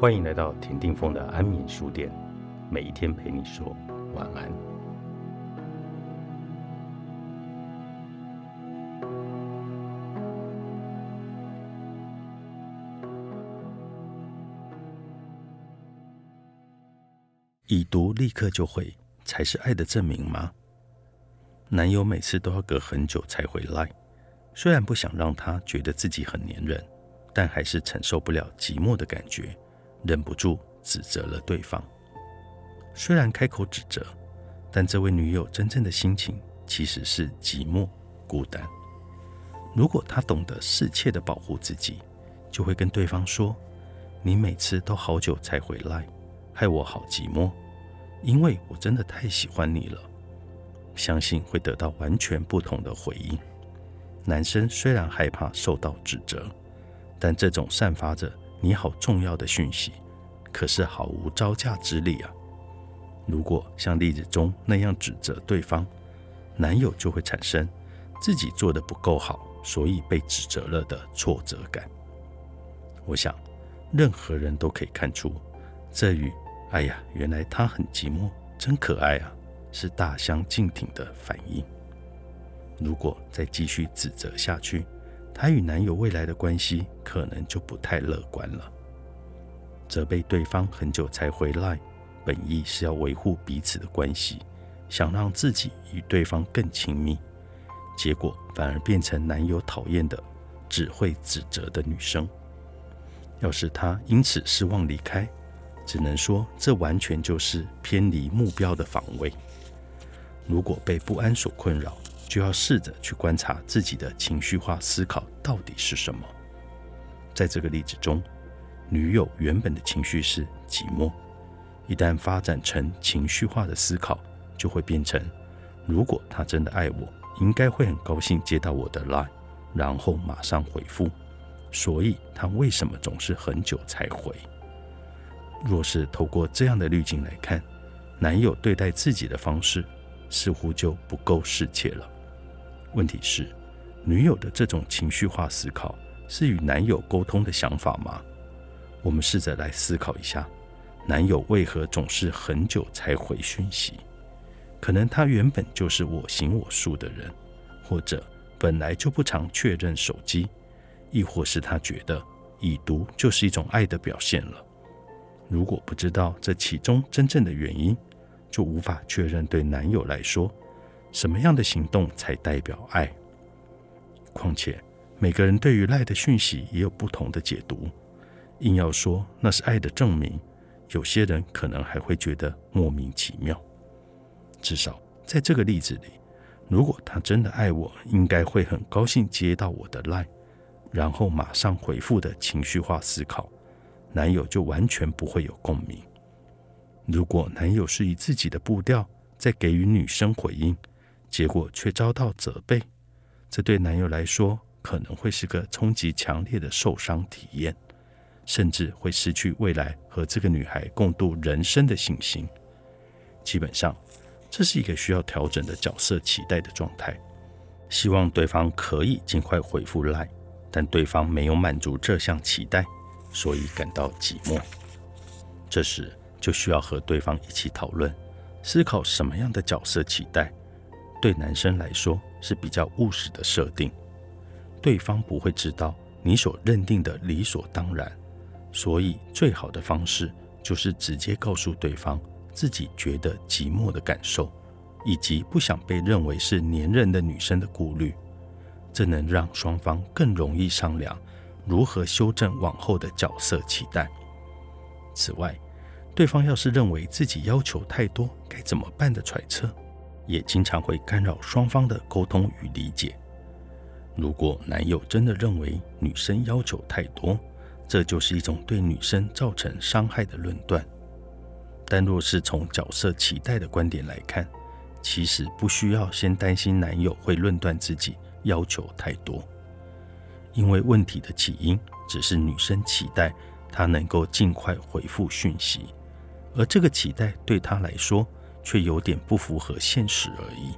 欢迎来到田定峰的安眠书店，每一天陪你说晚安。已读立刻就回，才是爱的证明吗？男友每次都要隔很久才回来，虽然不想让他觉得自己很黏人，但还是承受不了寂寞的感觉，忍不住指责了对方。虽然开口指责，但这位女友真正的心情其实是寂寞、孤单。如果她懂得适切的保护自己，就会跟对方说：“你每次都好久才回来，害我好寂寞，因为我真的太喜欢你了。”相信会得到完全不同的回应。男生虽然害怕受到指责，但这种散发着“你好重要的”讯息，可是毫无招架之力啊！如果像例子中那样指责对方，男友就会产生自己做的不够好，所以被指责了的挫折感。我想，任何人都可以看出，这与“哎呀，原来他很寂寞，真可爱啊”是大相径庭的反应。如果再继续指责下去，她与男友未来的关系可能就不太乐观了。责备对方很久才回来，本意是要维护彼此的关系，想让自己与对方更亲密，结果反而变成男友讨厌的只会指责的女生。要是她因此失望离开，只能说这完全就是偏离目标的防卫。如果被不安所困扰，就要试着去观察自己的情绪化思考到底是什么。在这个例子中，女友原本的情绪是寂寞，一旦发展成情绪化的思考，就会变成：如果他真的爱我，应该会很高兴接到我的 line，然后马上回复。所以他为什么总是很久才回？若是透过这样的滤镜来看，男友对待自己的方式。似乎就不够适切了。问题是，女友的这种情绪化思考是与男友沟通的想法吗？我们试着来思考一下，男友为何总是很久才回讯息？可能他原本就是我行我素的人，或者本来就不常确认手机，亦或是他觉得已读就是一种爱的表现了。如果不知道这其中真正的原因，就无法确认对男友来说，什么样的行动才代表爱。况且每个人对于赖的讯息也有不同的解读，硬要说那是爱的证明，有些人可能还会觉得莫名其妙。至少在这个例子里，如果他真的爱我，应该会很高兴接到我的赖，然后马上回复的情绪化思考，男友就完全不会有共鸣。如果男友是以自己的步调在给予女生回应，结果却遭到责备，这对男友来说可能会是个冲击强烈的受伤体验，甚至会失去未来和这个女孩共度人生的信心。基本上，这是一个需要调整的角色期待的状态。希望对方可以尽快回复来，但对方没有满足这项期待，所以感到寂寞。这时，就需要和对方一起讨论，思考什么样的角色期待对男生来说是比较务实的设定。对方不会知道你所认定的理所当然，所以最好的方式就是直接告诉对方自己觉得寂寞的感受，以及不想被认为是粘人的女生的顾虑。这能让双方更容易商量如何修正往后的角色期待。此外，对方要是认为自己要求太多，该怎么办的揣测，也经常会干扰双方的沟通与理解。如果男友真的认为女生要求太多，这就是一种对女生造成伤害的论断。但若是从角色期待的观点来看，其实不需要先担心男友会论断自己要求太多，因为问题的起因只是女生期待他能够尽快回复讯息。而这个期待对他来说却有点不符合现实而已。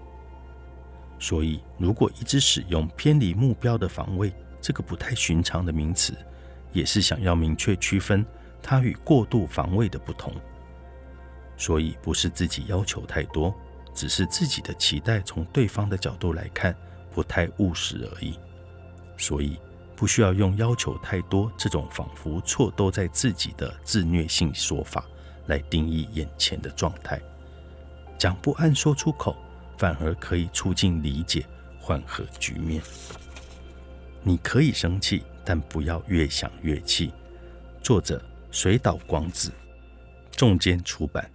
所以，如果一直使用偏离目标的防卫这个不太寻常的名词，也是想要明确区分它与过度防卫的不同。所以不是自己要求太多，只是自己的期待从对方的角度来看不太务实而已。所以不需要用要求太多这种仿佛错都在自己的自虐性说法来定义眼前的状态。讲不安说出口，反而可以促进理解，缓和局面。你可以生气，但不要越想越气。作者：水岛广子，重间出版。